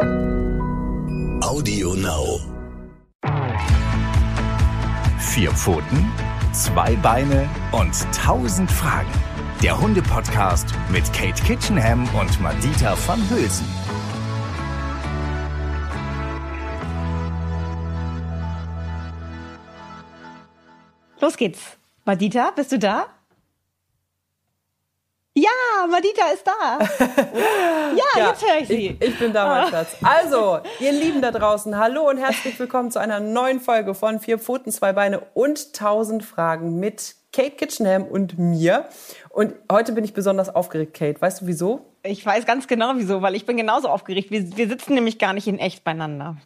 Audio Now. Vier Pfoten, zwei Beine und tausend Fragen. Der Hunde-Podcast mit Kate Kitchenham und Madita van Hülsen. Los geht's. Madita, bist du da? Ja, Madita ist da. ja, Ja, jetzt höre ich sie. Ich, ich bin da, mein Schatz. Also, ihr Lieben da draußen, hallo und herzlich willkommen zu einer neuen Folge von Vier Pfoten, zwei Beine und tausend Fragen mit Kate Kitchenham und mir. Und heute bin ich besonders aufgeregt, Kate. Weißt du wieso? Ich weiß ganz genau wieso, weil ich bin genauso aufgeregt. Wir, wir sitzen nämlich gar nicht in echt beieinander.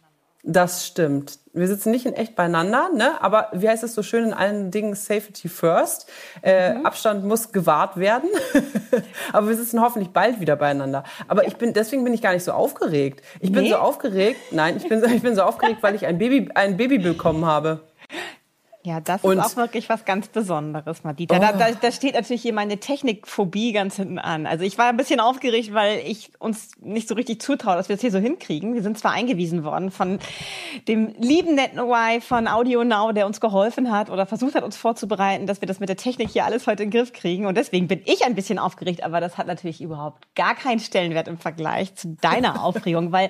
Das stimmt. Wir sitzen nicht in echt beieinander, ne? aber wie heißt es so schön in allen Dingen Safety first? Äh, Abstand muss gewahrt werden. aber wir sitzen hoffentlich bald wieder beieinander. Aber ich bin, deswegen bin ich gar nicht so aufgeregt. Ich bin Nee? so aufgeregt, nein, ich bin, so- ich bin so aufgeregt, weil ich ein Baby, ein Baby bekommen habe. Ja, das Und- ist auch wirklich was ganz Besonderes, Madita. Oh. Da, da, da steht natürlich hier meine Technikphobie ganz hinten an. Also ich war ein bisschen aufgeregt, weil ich uns nicht so richtig zutraue, dass wir es hier so hinkriegen. Wir sind zwar eingewiesen worden von dem lieben netten Y von Audio Now, der uns geholfen hat oder versucht hat, uns vorzubereiten, dass wir das mit der Technik hier alles heute in den Griff kriegen. Und deswegen bin ich ein bisschen aufgeregt, aber das hat natürlich überhaupt gar keinen Stellenwert im Vergleich zu deiner Aufregung, weil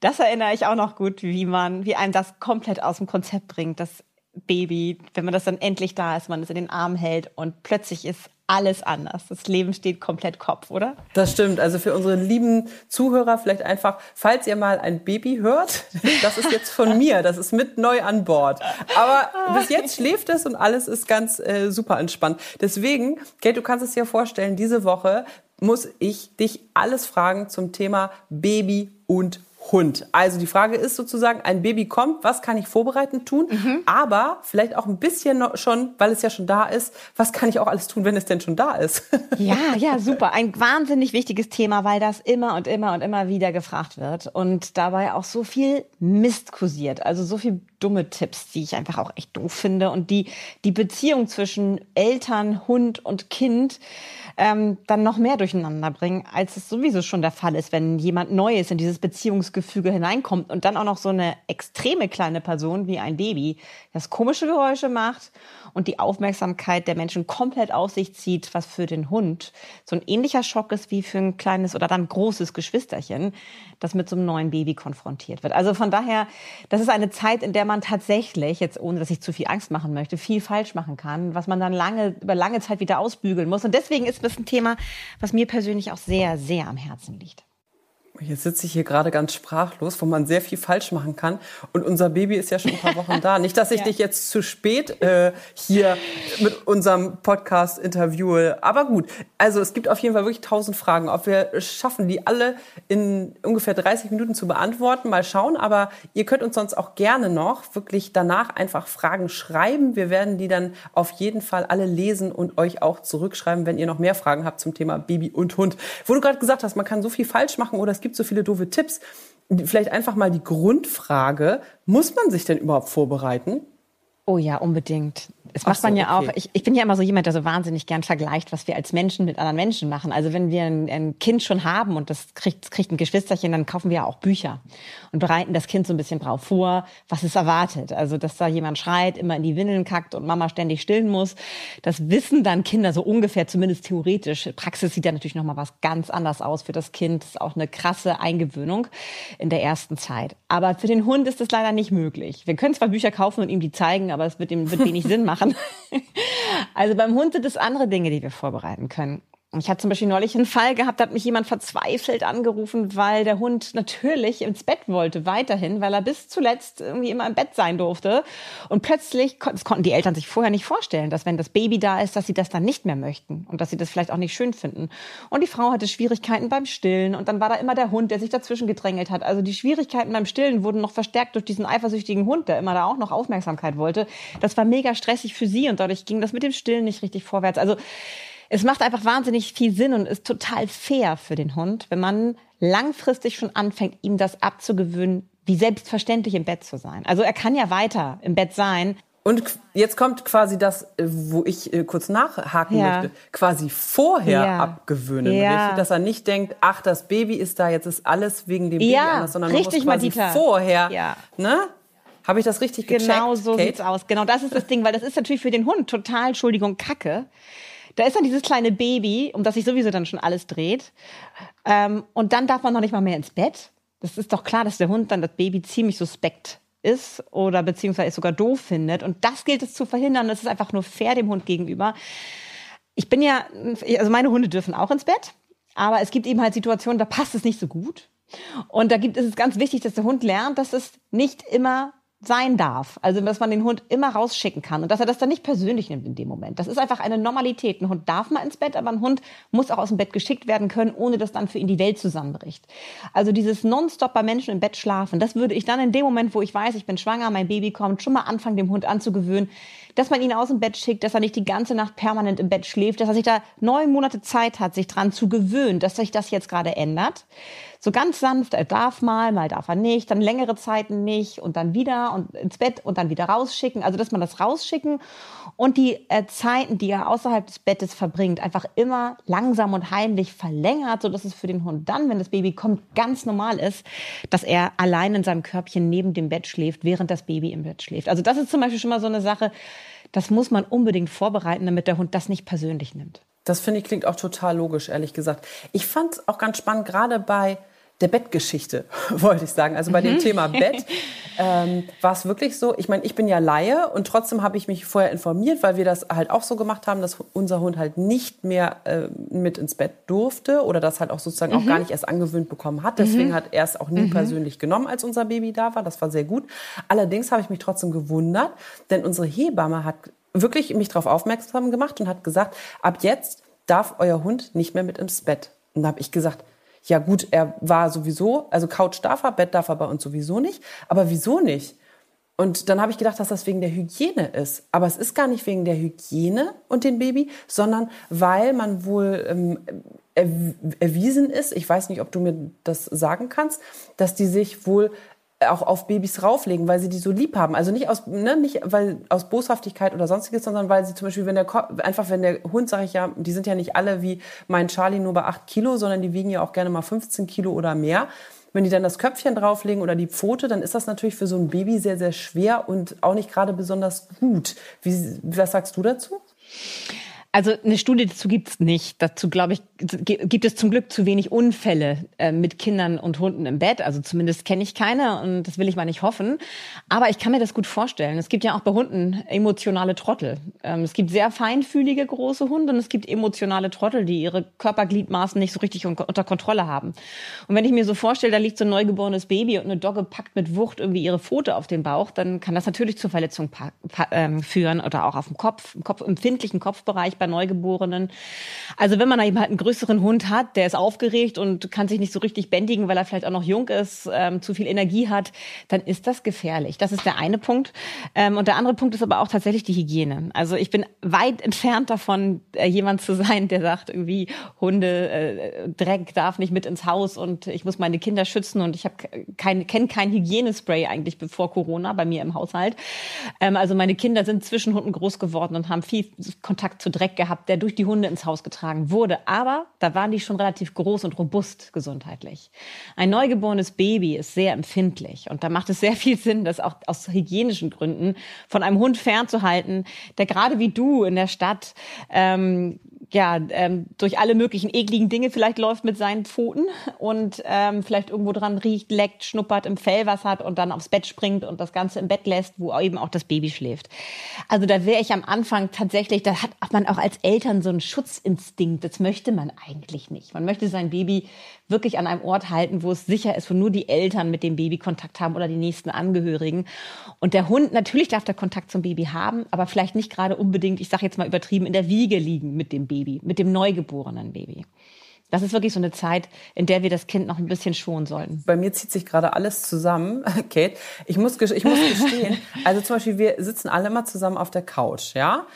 das erinnere ich auch noch gut, wie man, wie einem das komplett aus dem Konzept bringt, das Baby, wenn man das dann endlich da ist, man es in den Arm hält und plötzlich ist alles anders. Das Leben steht komplett Kopf, oder? Das stimmt. Also für unsere lieben Zuhörer vielleicht einfach, falls ihr mal ein Baby hört, das ist jetzt von mir, das ist mit neu an Bord. Aber bis jetzt schläft es und alles ist ganz äh, super entspannt. Deswegen, Kate, du kannst es dir vorstellen, diese Woche muss ich dich alles fragen zum Thema Baby und Hund. Also die Frage ist sozusagen, ein Baby kommt, was kann ich vorbereitend tun? Aber vielleicht auch ein bisschen noch schon, weil es ja schon da ist, was kann ich auch alles tun, wenn es denn schon da ist? Ja, ja, super. Ein wahnsinnig wichtiges Thema, weil das immer und immer und immer wieder gefragt wird und dabei auch so viel Mist kursiert. Also so viel dumme Tipps, die ich einfach auch echt doof finde. Und die die Beziehung zwischen Eltern, Hund und Kind ähm, dann noch mehr durcheinander bringen, als es sowieso schon der Fall ist, wenn jemand Neues in dieses Beziehungsgefüge hineinkommt und dann auch noch so eine extreme kleine Person wie ein Baby, das komische Geräusche macht und die Aufmerksamkeit der Menschen komplett auf sich zieht, was für den Hund so ein ähnlicher Schock ist wie für ein kleines oder dann großes Geschwisterchen, das mit so einem neuen Baby konfrontiert wird. Also von daher, das ist eine Zeit, in der man tatsächlich, jetzt ohne dass ich zu viel Angst machen möchte, viel falsch machen kann, was man dann lange, über lange Zeit wieder ausbügeln muss. Und deswegen ist das ein Thema, was mir persönlich auch sehr, sehr am Herzen liegt. Jetzt sitze ich hier gerade ganz sprachlos, wo man sehr viel falsch machen kann. Und unser Baby ist ja schon ein paar Wochen da. Nicht, dass ich Ja. dich jetzt zu spät äh, hier mit unserem Podcast interviewe. Aber gut, also es gibt auf jeden Fall wirklich tausend Fragen. Ob wir schaffen, die alle in ungefähr 30 Minuten zu beantworten, mal schauen. Aber ihr könnt uns sonst auch gerne noch wirklich danach einfach Fragen schreiben. Wir werden die dann auf jeden Fall alle lesen und euch auch zurückschreiben, wenn ihr noch mehr Fragen habt zum Thema Baby und Hund. Wo du gerade gesagt hast, man kann so viel falsch machen oder es gibt so viele doofe Tipps. Vielleicht einfach mal die Grundfrage, muss man sich denn überhaupt vorbereiten? Oh ja, unbedingt. Das Ach macht man so, ja okay. auch. Ich, ich bin ja immer so jemand, der so wahnsinnig gern vergleicht, was wir als Menschen mit anderen Menschen machen. Also wenn wir ein, ein Kind schon haben und das kriegt, das kriegt ein Geschwisterchen, dann kaufen wir ja auch Bücher und bereiten das Kind so ein bisschen drauf vor, was es erwartet. Also dass da jemand schreit, immer in die Windeln kackt und Mama ständig stillen muss. Das wissen dann Kinder so ungefähr, zumindest theoretisch. Praxis sieht ja natürlich noch mal was ganz anders aus für das Kind. Das ist auch eine krasse Eingewöhnung in der ersten Zeit. Aber für den Hund ist das leider nicht möglich. Wir können zwar Bücher kaufen und ihm die zeigen, aber es wird ihm wird wenig Sinn machen. Also beim Hund sind es andere Dinge, die wir vorbereiten können. Ich hatte zum Beispiel neulich einen Fall gehabt, da hat mich jemand verzweifelt angerufen, weil der Hund natürlich ins Bett wollte, weiterhin, weil er bis zuletzt irgendwie immer im Bett sein durfte. Und plötzlich, das konnten die Eltern sich vorher nicht vorstellen, dass wenn das Baby da ist, dass sie das dann nicht mehr möchten und dass sie das vielleicht auch nicht schön finden. Und die Frau hatte Schwierigkeiten beim Stillen und dann war da immer der Hund, der sich dazwischen gedrängelt hat. Also die Schwierigkeiten beim Stillen wurden noch verstärkt durch diesen eifersüchtigen Hund, der immer da auch noch Aufmerksamkeit wollte. Das war mega stressig für sie und dadurch ging das mit dem Stillen nicht richtig vorwärts. Also es macht einfach wahnsinnig viel Sinn und ist total fair für den Hund, wenn man langfristig schon anfängt, ihm das abzugewöhnen, wie selbstverständlich im Bett zu sein. Also er kann ja weiter im Bett sein. Und jetzt kommt quasi das, äh, wo ich äh, kurz nachhaken Ja. möchte, quasi vorher Ja. abgewöhnen, Ja. richtig? Dass er nicht denkt, ach, das Baby ist da, jetzt ist alles wegen dem Baby anders, sondern richtig, man muss quasi Madita. vorher, Ja. ne? Habe ich das richtig gecheckt, Genau so Kate? sieht's aus. Genau, das ist das Ding, weil das ist natürlich für den Hund total, Entschuldigung, Kacke. Da ist dann dieses kleine Baby, um das sich sowieso dann schon alles dreht. Ähm, und dann darf man noch nicht mal mehr ins Bett. Das ist doch klar, dass der Hund dann das Baby ziemlich suspekt ist oder beziehungsweise es sogar doof findet. Und das gilt es zu verhindern. Das ist einfach nur fair dem Hund gegenüber. Ich bin ja, also meine Hunde dürfen auch ins Bett, aber es gibt eben halt Situationen, da passt es nicht so gut. Und da gibt es ist ganz wichtig, dass der Hund lernt, dass es nicht immer sein darf. Also, dass man den Hund immer rausschicken kann und dass er das dann nicht persönlich nimmt in dem Moment. Das ist einfach eine Normalität. Ein Hund darf mal ins Bett, aber ein Hund muss auch aus dem Bett geschickt werden können, ohne dass dann für ihn die Welt zusammenbricht. Also dieses Nonstop bei Menschen im Bett schlafen, das würde ich dann in dem Moment, wo ich weiß, ich bin schwanger, mein Baby kommt, schon mal anfangen, dem Hund anzugewöhnen, dass man ihn aus dem Bett schickt, dass er nicht die ganze Nacht permanent im Bett schläft, dass er sich da neun Monate Zeit hat, sich dran zu gewöhnen, dass sich das jetzt gerade ändert. So ganz sanft, er darf mal, mal darf er nicht, dann längere Zeiten nicht und dann wieder und ins Bett und dann wieder rausschicken. Also, dass man das rausschicken und die äh, Zeiten, die er außerhalb des Bettes verbringt, einfach immer langsam und heimlich verlängert, so dass es für den Hund dann, wenn das Baby kommt, ganz normal ist, dass er allein in seinem Körbchen neben dem Bett schläft, während das Baby im Bett schläft. Also, das ist zum Beispiel schon mal so eine Sache, das muss man unbedingt vorbereiten, damit der Hund das nicht persönlich nimmt. Das finde ich klingt auch total logisch, ehrlich gesagt. Ich fand es auch ganz spannend, gerade bei der Bettgeschichte, wollte ich sagen. Also bei dem Thema Bett ähm, war es wirklich so. Ich meine, ich bin ja Laie und trotzdem habe ich mich vorher informiert, weil wir das halt auch so gemacht haben, dass unser Hund halt nicht mehr äh, mit ins Bett durfte oder das halt auch sozusagen auch gar nicht erst angewöhnt bekommen hat. Deswegen hat er es auch nie persönlich genommen, als unser Baby da war. Das war sehr gut. Allerdings habe ich mich trotzdem gewundert, denn unsere Hebamme hat wirklich mich darauf aufmerksam gemacht und hat gesagt, ab jetzt darf euer Hund nicht mehr mit ins Bett. Und da habe ich gesagt, ja gut, er war sowieso, also Couch darf er, Bett darf er bei uns sowieso nicht. Aber wieso nicht? Und dann habe ich gedacht, dass das wegen der Hygiene ist. Aber es ist gar nicht wegen der Hygiene und dem Baby, sondern weil man wohl ähm, erw- erwiesen ist, ich weiß nicht, ob du mir das sagen kannst, dass die sich wohl auch auf Babys rauflegen, weil sie die so lieb haben. Also nicht aus, ne, nicht weil aus Boshaftigkeit oder sonstiges, sondern weil sie zum Beispiel, wenn der Ko einfach wenn der Hund, sage ich ja, die sind ja nicht alle wie mein Charlie nur bei 8 Kilo, sondern die wiegen ja auch gerne mal 15 Kilo oder mehr. Wenn die dann das Köpfchen drauflegen oder die Pfote, dann ist das natürlich für so ein Baby sehr, sehr schwer und auch nicht gerade besonders gut. Wie, was sagst du dazu? Also eine Studie dazu gibt's nicht. Dazu glaube ich, gibt es zum Glück zu wenig Unfälle äh, mit Kindern und Hunden im Bett. Also zumindest kenne ich keine und das will ich mal nicht hoffen. Aber ich kann mir das gut vorstellen. Es gibt ja auch bei Hunden emotionale Trottel. Ähm, es gibt sehr feinfühlige große Hunde und es gibt emotionale Trottel, die ihre Körpergliedmaßen nicht so richtig un unter Kontrolle haben. Und wenn ich mir so vorstelle, da liegt so ein neugeborenes Baby und eine Dogge packt mit Wucht irgendwie ihre Pfote auf den Bauch, dann kann das natürlich zur Verletzung pa- pa- ähm, führen oder auch auf dem Kopf, im Kopf, empfindlichen Kopfbereich bei Neugeborenen. Also wenn man eben halt einen größeren Hund hat, der ist aufgeregt und kann sich nicht so richtig bändigen, weil er vielleicht auch noch jung ist, ähm, zu viel Energie hat, dann ist das gefährlich. Das ist der eine Punkt. Ähm, und der andere Punkt ist aber auch tatsächlich die Hygiene. Also ich bin weit entfernt davon, äh, jemand zu sein, der sagt irgendwie, Hunde, äh, Dreck darf nicht mit ins Haus und ich muss meine Kinder schützen und ich habe kein, kenne kein Hygienespray eigentlich bevor Corona bei mir im Haushalt. Ähm, also meine Kinder sind zwischen Hunden groß geworden und haben viel Kontakt zu Dreck gehabt, der durch die Hunde ins Haus getragen wurde. Aber da waren die schon relativ groß und robust gesundheitlich. Ein neugeborenes Baby ist sehr empfindlich und da macht es sehr viel Sinn, das auch aus hygienischen Gründen von einem Hund fernzuhalten, der gerade wie du in der Stadt ähm, ja, ähm, durch alle möglichen ekligen Dinge vielleicht läuft mit seinen Pfoten und ähm, vielleicht irgendwo dran riecht, leckt, schnuppert, im Fell was hat und dann aufs Bett springt und das Ganze im Bett lässt, wo eben auch das Baby schläft. Also da wäre ich am Anfang tatsächlich, da hat man auch als Eltern so einen Schutzinstinkt. Das möchte man eigentlich nicht. Man möchte sein Baby wirklich an einem Ort halten, wo es sicher ist, wo nur die Eltern mit dem Baby Kontakt haben oder die nächsten Angehörigen. Und der Hund, natürlich darf der Kontakt zum Baby haben, aber vielleicht nicht gerade unbedingt, ich sage jetzt mal übertrieben, in der Wiege liegen mit dem Baby, mit dem neugeborenen Baby. Das ist wirklich so eine Zeit, in der wir das Kind noch ein bisschen schonen sollten. Bei mir zieht sich gerade alles zusammen, Kate. Ich muss, ich muss gestehen, also zum Beispiel, wir sitzen alle immer zusammen auf der Couch, ja?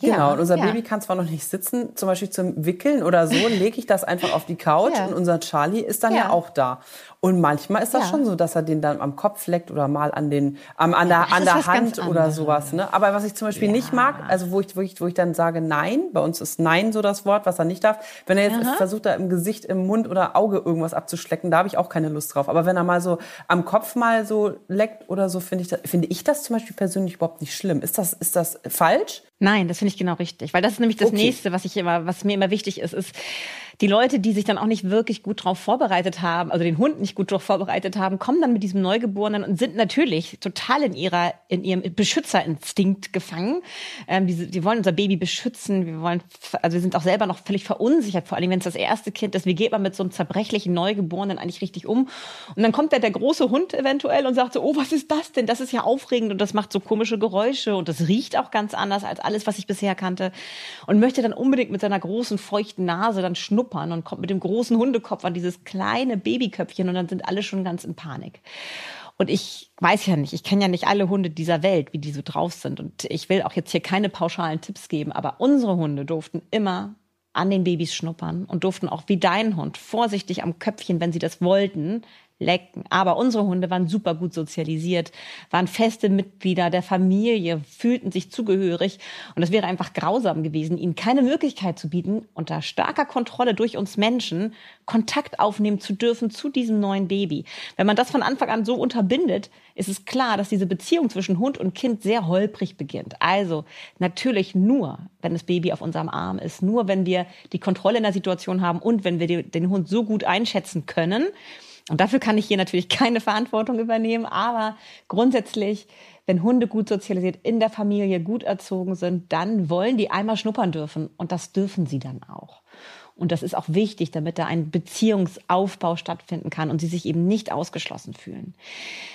Ja, Genau, und unser ja. Baby kann zwar noch nicht sitzen, zum Beispiel zum Wickeln oder so, lege ich das einfach auf die Couch Ja. und unser Charlie ist dann ja. Ja. auch da. Und manchmal ist das Ja. schon so, dass er den dann am Kopf leckt oder mal an den, am, an der, an der Hand oder sowas. Ne? Aber was ich zum Beispiel nicht mag, also wo ich, wo ich, wo ich dann sage Nein, bei uns ist Nein so das Wort, was er nicht darf. Wenn er jetzt versucht, da im Gesicht, im Mund oder Auge irgendwas abzuschlecken, da habe ich auch keine Lust drauf. Aber wenn er mal so am Kopf mal so leckt oder so, finde ich, das- finde ich das zum Beispiel persönlich überhaupt nicht schlimm. Ist das, ist das falsch? Nein, das finde ich genau richtig, weil das ist nämlich das Okay. nächste, was ich immer, was mir immer wichtig ist, ist die Leute, die sich dann auch nicht wirklich gut drauf vorbereitet haben, also den Hund nicht gut drauf vorbereitet haben, kommen dann mit diesem Neugeborenen und sind natürlich total in ihrer, in ihrem Beschützerinstinkt gefangen. Ähm, die, die wollen unser Baby beschützen, wir wollen, also wir sind auch selber noch völlig verunsichert, vor allem wenn es das erste Kind ist. Wie geht man mit so einem zerbrechlichen Neugeborenen eigentlich richtig um? Und dann kommt da der große Hund eventuell und sagt so, oh, was ist das denn? Das ist ja aufregend und das macht so komische Geräusche und das riecht auch ganz anders als alles, was ich bisher kannte. Und möchte dann unbedingt mit seiner großen, feuchten Nase dann schnuppern und kommt mit dem großen Hundekopf an dieses kleine Babyköpfchen und dann sind alle schon ganz in Panik. Und ich weiß ja nicht, ich kenne ja nicht alle Hunde dieser Welt, wie die so drauf sind. Und ich will auch jetzt hier keine pauschalen Tipps geben, aber unsere Hunde durften immer an den Babys schnuppern und durften auch wie dein Hund vorsichtig am Köpfchen, wenn sie das wollten, lecken. Aber unsere Hunde waren super gut sozialisiert, waren feste Mitglieder der Familie, fühlten sich zugehörig. Und es wäre einfach grausam gewesen, ihnen keine Möglichkeit zu bieten, unter starker Kontrolle durch uns Menschen Kontakt aufnehmen zu dürfen zu diesem neuen Baby. Wenn man das von Anfang an so unterbindet, ist es klar, dass diese Beziehung zwischen Hund und Kind sehr holprig beginnt. Also natürlich nur, wenn das Baby auf unserem Arm ist, nur wenn wir die Kontrolle in der Situation haben und wenn wir den Hund so gut einschätzen können. Und dafür kann ich hier natürlich keine Verantwortung übernehmen, aber grundsätzlich, wenn Hunde gut sozialisiert in der Familie gut erzogen sind, dann wollen die einmal schnuppern dürfen und das dürfen sie dann auch. Und das ist auch wichtig, damit da ein Beziehungsaufbau stattfinden kann und sie sich eben nicht ausgeschlossen fühlen.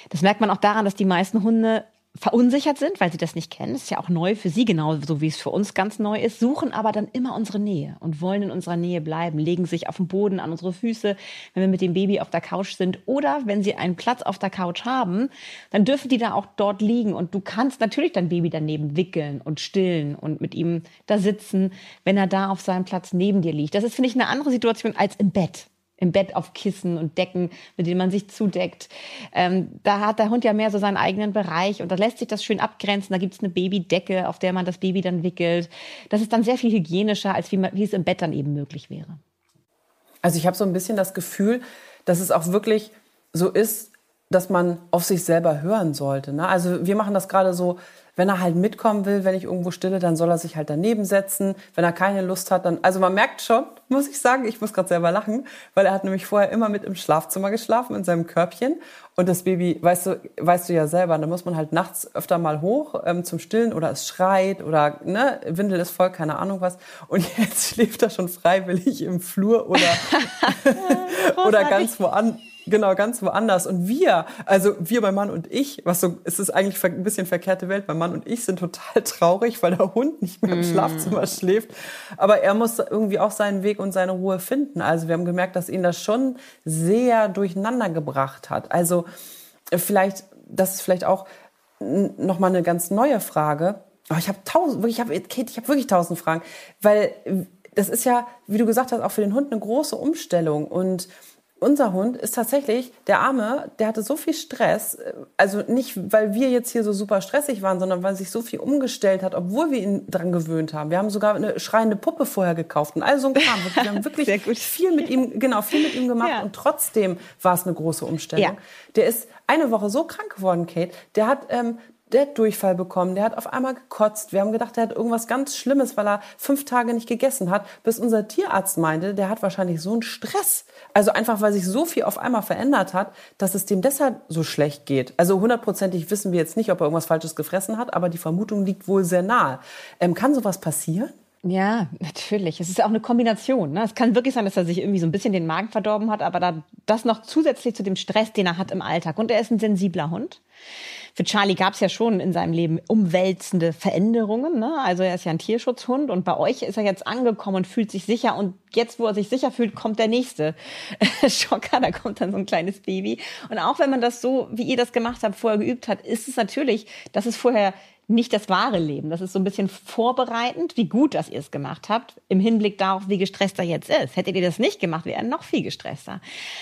Das merkt man auch daran, dass die meisten Hunde verunsichert sind, weil sie das nicht kennen. Das ist ja auch neu für sie, genauso wie es für uns ganz neu ist, suchen aber dann immer unsere Nähe und wollen in unserer Nähe bleiben, legen sich auf den Boden an unsere Füße, wenn wir mit dem Baby auf der Couch sind oder wenn sie einen Platz auf der Couch haben, dann dürfen die da auch dort liegen und du kannst natürlich dein Baby daneben wickeln und stillen und mit ihm da sitzen, wenn er da auf seinem Platz neben dir liegt. Das ist, finde ich, eine andere Situation als im Bett im Bett auf Kissen und Decken, mit denen man sich zudeckt. Ähm, da hat der Hund ja mehr so seinen eigenen Bereich und da lässt sich das schön abgrenzen. Da gibt's eine Babydecke, auf der man das Baby dann wickelt. Das ist dann sehr viel hygienischer, als wie, man, wie es im Bett dann eben möglich wäre. Also ich habe so ein bisschen das Gefühl, dass es auch wirklich so ist, dass man auf sich selber hören sollte. Ne? Also wir machen das gerade so, wenn er halt mitkommen will, wenn ich irgendwo stille, dann soll er sich halt daneben setzen. Wenn er keine Lust hat, dann, also man merkt schon, muss ich sagen, ich muss gerade selber lachen, weil er hat nämlich vorher immer mit im Schlafzimmer geschlafen, in seinem Körbchen. Und das Baby, weißt du, weißt du ja selber, da muss man halt nachts öfter mal hoch ähm, zum Stillen oder es schreit oder ne, Windel ist voll, keine Ahnung was. Und jetzt schläft er schon freiwillig im Flur oder, oder ganz woanders. Genau, ganz woanders. Und wir, also wir, mein Mann und ich, was so, es ist eigentlich ein bisschen verkehrte Welt. Mein Mann und ich sind total traurig, weil der Hund nicht mehr im Schlafzimmer schläft. Aber er muss irgendwie auch seinen Weg und seine Ruhe finden. Also wir haben gemerkt, dass ihn das schon sehr durcheinander gebracht hat. Also äh, vielleicht, das ist vielleicht auch nochmal eine ganz neue Frage. Aber ich habe tausend, wirklich, ich habe, Kate, ich habe wirklich tausend Fragen, weil das ist ja, wie du gesagt hast, auch für den Hund eine große Umstellung und unser Hund ist tatsächlich, der Arme, der hatte so viel Stress, äh, also nicht, weil wir jetzt hier so super stressig waren, sondern weil sich so viel umgestellt hat, obwohl wir ihn dran gewöhnt haben. Wir haben sogar eine schreiende Puppe vorher gekauft und all so ein Kram. Wir haben wirklich viel mit ihm, genau, viel mit ihm gemacht Ja. und trotzdem war es eine große Umstellung. Ja. Der ist eine Woche so krank geworden, Kate. Der hat, ähm, der hat Durchfall bekommen, der hat auf einmal gekotzt. Wir haben gedacht, der hat irgendwas ganz Schlimmes, weil er fünf Tage nicht gegessen hat, bis unser Tierarzt meinte, der hat wahrscheinlich so einen Stress. Also einfach, weil sich so viel auf einmal verändert hat, dass es dem deshalb so schlecht geht. Also hundertprozentig wissen wir jetzt nicht, ob er irgendwas Falsches gefressen hat, aber die Vermutung liegt wohl sehr nahe. Ähm, kann sowas passieren? Ja, natürlich. Es ist auch eine Kombination. Ne? Es kann wirklich sein, dass er sich irgendwie so ein bisschen den Magen verdorben hat, aber da, das noch zusätzlich zu dem Stress, den er hat im Alltag. Und er ist ein sensibler Hund. Für Charlie gab es ja schon in seinem Leben umwälzende Veränderungen. Ne? Also er ist ja ein Tierschutzhund und bei euch ist er jetzt angekommen und fühlt sich sicher. Und jetzt, wo er sich sicher fühlt, kommt der nächste Schocker. Da kommt dann so ein kleines Baby. Und auch wenn man das so, wie ihr das gemacht habt, vorher geübt hat, ist es natürlich, dass es vorher nicht das wahre Leben. Das ist so ein bisschen vorbereitend, wie gut, dass ihr es gemacht habt, im Hinblick darauf, wie gestresst er jetzt ist. Hättet ihr das nicht gemacht, wäre er noch viel gestresster.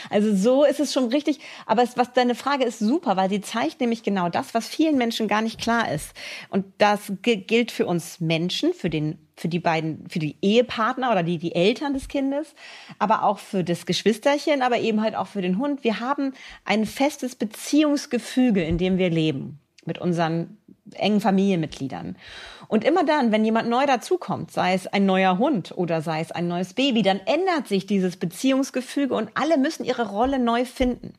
Also so ist es schon richtig. Aber es, was deine Frage ist super, weil sie zeigt nämlich genau das, was vielen Menschen gar nicht klar ist. Und das gilt für uns Menschen, für den für die beiden, für die Ehepartner oder die, die Eltern des Kindes, aber auch für das Geschwisterchen, aber eben halt auch für den Hund. Wir haben ein festes Beziehungsgefüge, in dem wir leben mit unseren engen Familienmitgliedern. Und immer dann, wenn jemand neu dazukommt, sei es ein neuer Hund oder sei es ein neues Baby, dann ändert sich dieses Beziehungsgefüge und alle müssen ihre Rolle neu finden.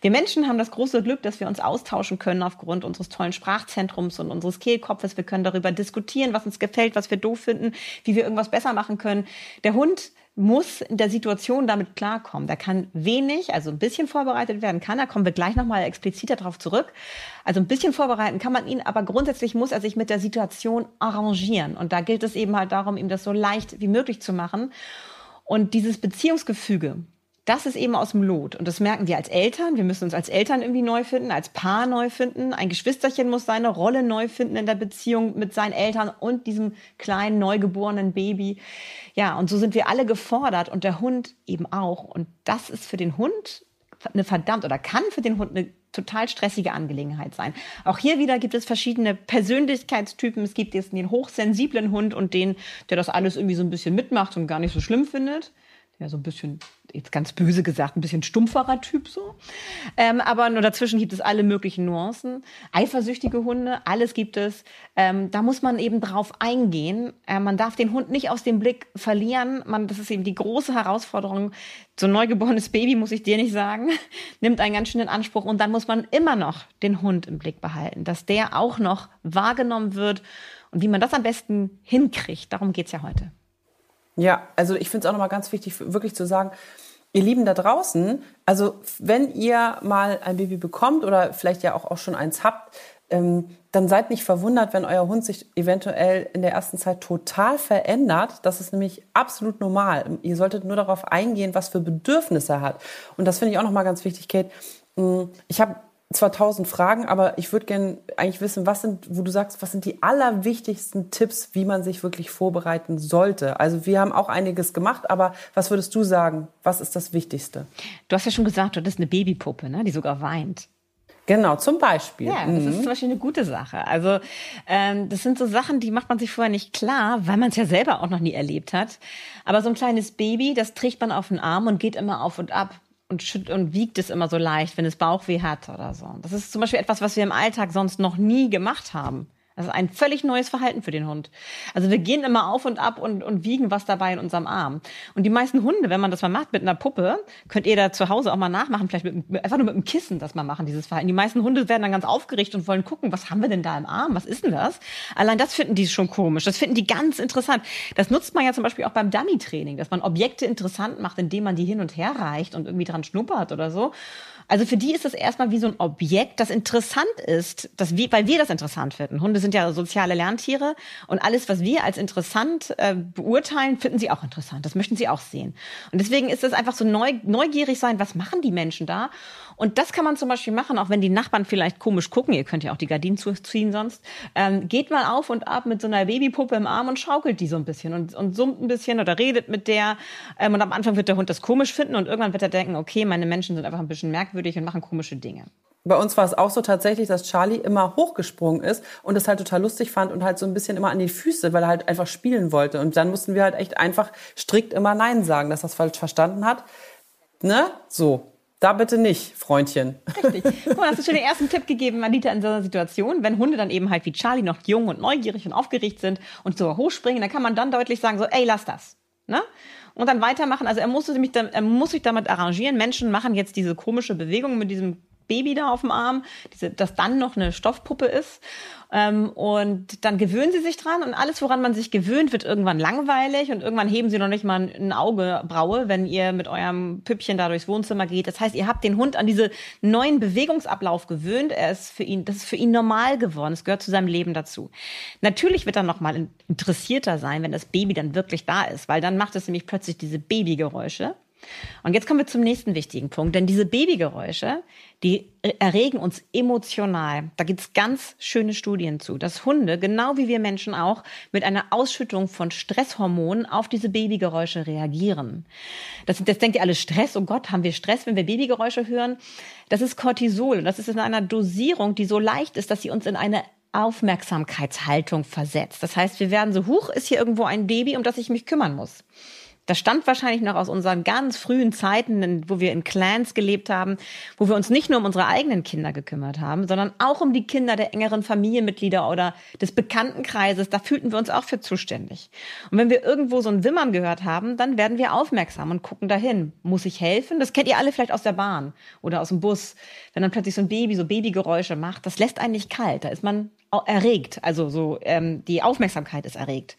Wir Menschen haben das große Glück, dass wir uns austauschen können aufgrund unseres tollen Sprachzentrums und unseres Kehlkopfes. Wir können darüber diskutieren, was uns gefällt, was wir doof finden, wie wir irgendwas besser machen können. Der Hund muss in der Situation damit klarkommen. Da kann wenig, also ein bisschen vorbereitet werden kann. Da kommen wir gleich nochmal expliziter darauf zurück. Also ein bisschen vorbereiten kann man ihn, aber grundsätzlich muss er sich mit der Situation arrangieren. Und da gilt es eben halt darum, ihm das so leicht wie möglich zu machen. Und dieses Beziehungsgefüge, das ist eben aus dem Lot. Und das merken wir als Eltern. Wir müssen uns als Eltern irgendwie neu finden, als Paar neu finden. Ein Geschwisterchen muss seine Rolle neu finden in der Beziehung mit seinen Eltern und diesem kleinen, neugeborenen Baby. Ja, und so sind wir alle gefordert und der Hund eben auch. Und das ist für den Hund eine verdammt oder kann für den Hund eine total stressige Angelegenheit sein. Auch hier wieder gibt es verschiedene Persönlichkeitstypen. Es gibt jetzt den hochsensiblen Hund und den, der das alles irgendwie so ein bisschen mitmacht und gar nicht so schlimm findet. Der so ein bisschen jetzt ganz böse gesagt, ein bisschen stumpferer Typ so. Ähm, aber nur dazwischen gibt es alle möglichen Nuancen. Eifersüchtige Hunde, alles gibt es. Ähm, da muss man eben drauf eingehen. Äh, man darf den Hund nicht aus dem Blick verlieren. Man, das ist eben die große Herausforderung. So ein neugeborenes Baby, muss ich dir nicht sagen, nimmt einen ganz schönen Anspruch. Und dann muss man immer noch den Hund im Blick behalten, dass der auch noch wahrgenommen wird. Und wie man das am besten hinkriegt, darum geht's ja heute. Ja, also ich finde es auch nochmal ganz wichtig, wirklich zu sagen, ihr Lieben da draußen, also wenn ihr mal ein Baby bekommt oder vielleicht ja auch, auch schon eins habt, ähm, dann seid nicht verwundert, wenn euer Hund sich eventuell in der ersten Zeit total verändert. Das ist nämlich absolut normal. Ihr solltet nur darauf eingehen, was für Bedürfnisse er hat. Und das finde ich auch nochmal ganz wichtig, Kate. Mm, ich habe zwar tausend Fragen, aber ich würde gerne eigentlich wissen, was sind, wo du sagst, was sind die allerwichtigsten Tipps, wie man sich wirklich vorbereiten sollte? Also wir haben auch einiges gemacht, aber was würdest du sagen? Was ist das Wichtigste? Du hast ja schon gesagt, du bist eine Babypuppe, ne? die sogar weint. Genau, zum Beispiel. Ja, das mhm. ist zum Beispiel eine gute Sache. Also ähm, das sind so Sachen, die macht man sich vorher nicht klar, weil man es ja selber auch noch nie erlebt hat. Aber so ein kleines Baby, das trägt man auf den Arm und geht immer auf und ab und, schütt und wiegt es immer so leicht, wenn es Bauchweh hat oder so. Das ist zum Beispiel etwas, was wir im Alltag sonst noch nie gemacht haben. Das ist ein völlig neues Verhalten für den Hund. Also wir gehen immer auf und ab und, und wiegen was dabei in unserem Arm. Und die meisten Hunde, wenn man das mal macht mit einer Puppe, könnt ihr da zu Hause auch mal nachmachen, vielleicht mit, einfach nur mit einem Kissen das mal machen, dieses Verhalten. Die meisten Hunde werden dann ganz aufgeregt und wollen gucken, was haben wir denn da im Arm? Was ist denn das? Allein das finden die schon komisch. Das finden die ganz interessant. Das nutzt man ja zum Beispiel auch beim Dummy-Training, dass man Objekte interessant macht, indem man die hin und her reicht und irgendwie dran schnuppert oder so. Also für die ist das erstmal wie so ein Objekt, das interessant ist, das wir, weil wir das interessant finden. Hunde sind ja soziale Lerntiere und alles, was wir als interessant äh, beurteilen, finden sie auch interessant. Das möchten sie auch sehen. Und deswegen ist es einfach so neu, neugierig sein, was machen die Menschen da? Und das kann man zum Beispiel machen, auch wenn die Nachbarn vielleicht komisch gucken. Ihr könnt ja auch die Gardinen zuziehen sonst. Ähm, geht mal auf und ab mit so einer Babypuppe im Arm und schaukelt die so ein bisschen und, und summt ein bisschen oder redet mit der. Ähm, und am Anfang wird der Hund das komisch finden und irgendwann wird er denken, okay, meine Menschen sind einfach ein bisschen merkwürdig und machen komische Dinge. Bei uns war es auch so tatsächlich, dass Charlie immer hochgesprungen ist und es halt total lustig fand und halt so ein bisschen immer an die Füße, weil er halt einfach spielen wollte. Und dann mussten wir halt echt einfach strikt immer Nein sagen, dass er es falsch verstanden hat. Ne? So. Da bitte nicht, Freundchen. Richtig. Guck mal, hast du schon den ersten Tipp gegeben, Anita, in so einer Situation, wenn Hunde dann eben halt wie Charlie noch jung und neugierig und aufgeregt sind und so hochspringen, dann kann man dann deutlich sagen so, ey, lass das. Ne? Und dann weitermachen. Also er muss, sich, er muss sich damit arrangieren. Menschen machen jetzt diese komische Bewegung mit diesem Baby da auf dem Arm, diese, das dann noch eine Stoffpuppe ist. Ähm, und dann gewöhnen sie sich dran und alles, woran man sich gewöhnt, wird irgendwann langweilig und irgendwann heben sie noch nicht mal ein Augebraue, wenn ihr mit eurem Püppchen da durchs Wohnzimmer geht. Das heißt, ihr habt den Hund an diese neuen Bewegungsablauf gewöhnt. Er ist für ihn, das ist für ihn normal geworden. Es gehört zu seinem Leben dazu. Natürlich wird er noch mal interessierter sein, wenn das Baby dann wirklich da ist, weil dann macht es nämlich plötzlich diese Babygeräusche. Und jetzt kommen wir zum nächsten wichtigen Punkt, denn diese Babygeräusche, die erregen uns emotional. Da gibt's ganz schöne Studien zu, dass Hunde, genau wie wir Menschen auch, mit einer Ausschüttung von Stresshormonen auf diese Babygeräusche reagieren. Das, das denkt ihr alle Stress, oh Gott, haben wir Stress, wenn wir Babygeräusche hören? Das ist Cortisol das ist in einer Dosierung, die so leicht ist, dass sie uns in eine Aufmerksamkeitshaltung versetzt. Das heißt, wir werden so, hoch ist hier irgendwo ein Baby, um das ich mich kümmern muss. Das stammt wahrscheinlich noch aus unseren ganz frühen Zeiten, wo wir in Clans gelebt haben, wo wir uns nicht nur um unsere eigenen Kinder gekümmert haben, sondern auch um die Kinder der engeren Familienmitglieder oder des Bekanntenkreises. Da fühlten wir uns auch für zuständig. Und wenn wir irgendwo so ein Wimmern gehört haben, dann werden wir aufmerksam und gucken dahin. Muss ich helfen? Das kennt ihr alle vielleicht aus der Bahn oder aus dem Bus. Wenn dann plötzlich so ein Baby so Babygeräusche macht, das lässt einen nicht kalt. Da ist man erregt. Also so ähm, die Aufmerksamkeit ist erregt.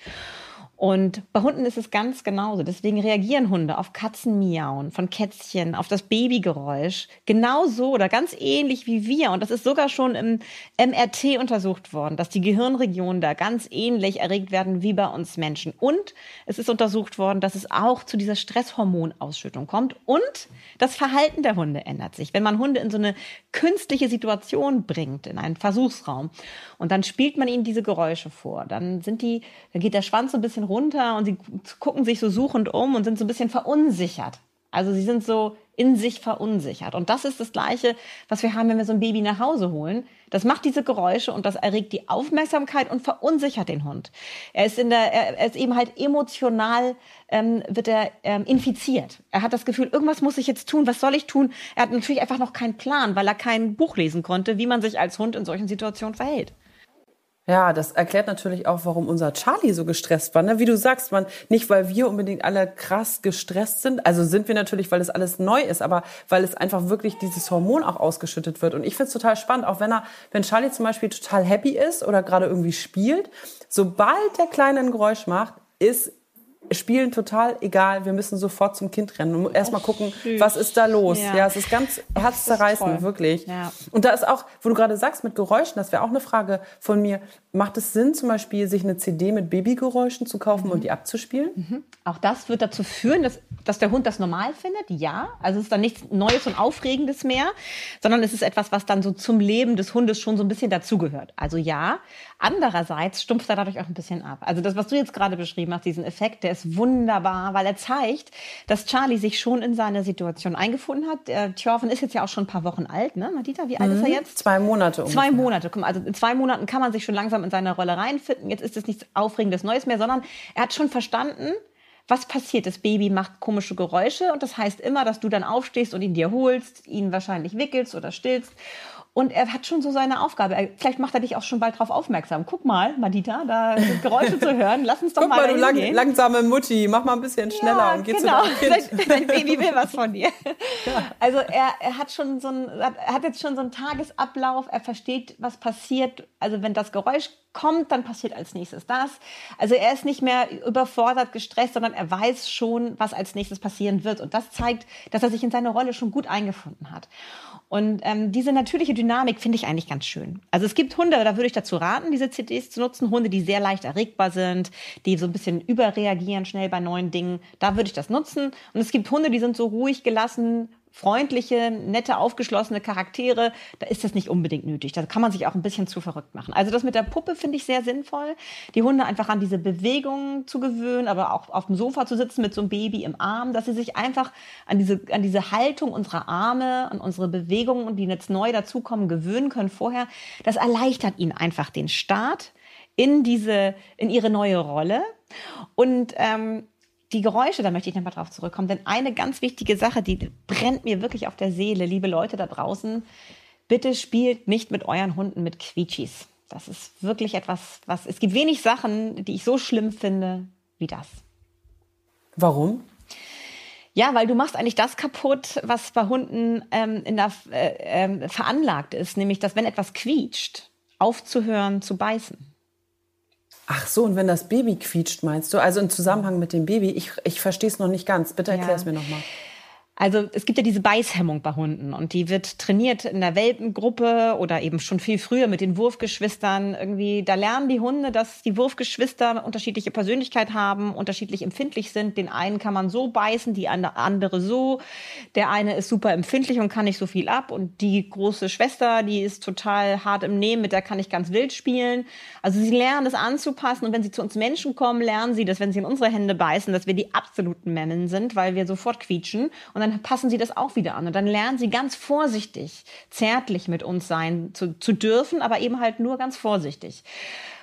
Und bei Hunden ist es ganz genauso. Deswegen reagieren Hunde auf Katzenmiauen von Kätzchen, auf das Babygeräusch. Genauso oder ganz ähnlich wie wir. Und das ist sogar schon im MRT untersucht worden, dass die Gehirnregionen da ganz ähnlich erregt werden wie bei uns Menschen. Und es ist untersucht worden, dass es auch zu dieser Stresshormonausschüttung kommt. Und das Verhalten der Hunde ändert sich. Wenn man Hunde in so eine künstliche Situation bringt, in einen Versuchsraum, und dann spielt man ihnen diese Geräusche vor, dann sind die, dann geht der Schwanz so ein bisschen runter und sie gucken sich so suchend um und sind so ein bisschen verunsichert. Also sie sind so in sich verunsichert. Und das ist das Gleiche, was wir haben, wenn wir so ein Baby nach Hause holen. Das macht diese Geräusche und das erregt die Aufmerksamkeit und verunsichert den Hund. Er ist in der, er ist eben halt emotional, ähm, wird er ähm, infiziert. Er hat das Gefühl, irgendwas muss ich jetzt tun. Was soll ich tun? Er hat natürlich einfach noch keinen Plan, weil er kein Buch lesen konnte, wie man sich als Hund in solchen Situationen verhält. Ja, das erklärt natürlich auch, warum unser Charlie so gestresst war. Ne? Wie du sagst, man nicht, weil wir unbedingt alle krass gestresst sind. Also sind wir natürlich, weil es alles neu ist, aber weil es einfach wirklich dieses Hormon auch ausgeschüttet wird. Und ich finde es total spannend, auch wenn er, wenn Charlie zum Beispiel total happy ist oder gerade irgendwie spielt, sobald der Kleine ein Geräusch macht, ist Spielen total egal, wir müssen sofort zum Kind rennen und erstmal gucken, süß. was ist da los. Ja. ja, es ist ganz herzzerreißend, wirklich. Ja. Und da ist auch, wo du gerade sagst, mit Geräuschen, das wäre auch eine Frage von mir, macht es Sinn, zum Beispiel sich eine CD mit Babygeräuschen zu kaufen mhm. und die abzuspielen? Mhm. Auch das wird dazu führen, dass, dass der Hund das normal findet, ja. Also es ist dann nichts Neues und Aufregendes mehr, sondern es ist etwas, was dann so zum Leben des Hundes schon so ein bisschen dazugehört. Also ja, Andererseits stumpft er dadurch auch ein bisschen ab. Also das, was du jetzt gerade beschrieben hast, diesen Effekt, der ist wunderbar, weil er zeigt, dass Charlie sich schon in seine Situation eingefunden hat. Der Thjörven ist jetzt ja auch schon ein paar Wochen alt, ne? Madita, wie alt mhm. ist er mhm. jetzt? Zwei Monate ungefähr. Zwei Monate. Also in zwei Monaten kann man sich schon langsam in seine Rolle reinfinden. Jetzt ist es nichts Aufregendes Neues mehr, sondern er hat schon verstanden, was passiert? Das Baby macht komische Geräusche und das heißt immer, dass du dann aufstehst und ihn dir holst, ihn wahrscheinlich wickelst oder stillst. Und er hat schon so seine Aufgabe. Vielleicht macht er dich auch schon bald darauf aufmerksam. Guck mal, Madita, da sind Geräusche zu hören. Lass uns doch Guck mal, mal du lang, langsame Mutti, mach mal ein bisschen schneller ja, und geh genau. zu deinem Kind. Dein Baby will was von dir. Ja. Also er, er hat schon so ein, er hat jetzt schon so einen Tagesablauf. Er versteht, was passiert. Also wenn das Geräusch kommt, dann passiert als nächstes das. Also er ist nicht mehr überfordert, gestresst, sondern er weiß schon, was als nächstes passieren wird. Und das zeigt, dass er sich in seine Rolle schon gut eingefunden hat. Und ähm, diese natürliche Dynamik finde ich eigentlich ganz schön. Also es gibt Hunde, da würde ich dazu raten, diese CDs zu nutzen. Hunde, die sehr leicht erregbar sind, die so ein bisschen überreagieren schnell bei neuen Dingen. Da würde ich das nutzen. Und es gibt Hunde, die sind so ruhig gelassen, freundliche, nette, aufgeschlossene Charaktere, da ist das nicht unbedingt nötig. Da kann man sich auch ein bisschen zu verrückt machen. Also das mit der Puppe finde ich sehr sinnvoll, die Hunde einfach an diese Bewegungen zu gewöhnen, aber auch auf dem Sofa zu sitzen mit so einem Baby im Arm, dass sie sich einfach an diese, an diese Haltung unserer Arme, an unsere Bewegungen, die jetzt neu dazukommen, gewöhnen können vorher. Das erleichtert ihnen einfach den Start in diese, in ihre neue Rolle. Und ähm, die Geräusche, da möchte ich nochmal drauf zurückkommen, denn eine ganz wichtige Sache, die brennt mir wirklich auf der Seele, liebe Leute da draußen, bitte spielt nicht mit euren Hunden mit Quietschis. Das ist wirklich etwas, was, es gibt wenig Sachen, die ich so schlimm finde wie das. Warum? Ja, weil du machst eigentlich das kaputt, was bei Hunden ähm, in der, äh, äh, veranlagt ist, nämlich dass wenn etwas quietscht, aufzuhören zu beißen. Ach so, und wenn das Baby quietscht, meinst du? Also im Zusammenhang mit dem Baby, ich, ich verstehe es noch nicht ganz. Bitte erklär es ja. mir nochmal. Also es gibt ja diese Beißhemmung bei Hunden und die wird trainiert in der Welpengruppe oder eben schon viel früher mit den Wurfgeschwistern. Irgendwie, da lernen die Hunde, dass die Wurfgeschwister unterschiedliche Persönlichkeit haben, unterschiedlich empfindlich sind. Den einen kann man so beißen, die andere so. Der eine ist super empfindlich und kann nicht so viel ab und die große Schwester, die ist total hart im Nehmen, mit der kann ich ganz wild spielen. Also sie lernen es anzupassen und wenn sie zu uns Menschen kommen, lernen sie, dass wenn sie in unsere Hände beißen, dass wir die absoluten Memmen sind, weil wir sofort quietschen und dann passen sie das auch wieder an. Und dann lernen sie ganz vorsichtig, zärtlich mit uns sein zu, zu dürfen, aber eben halt nur ganz vorsichtig.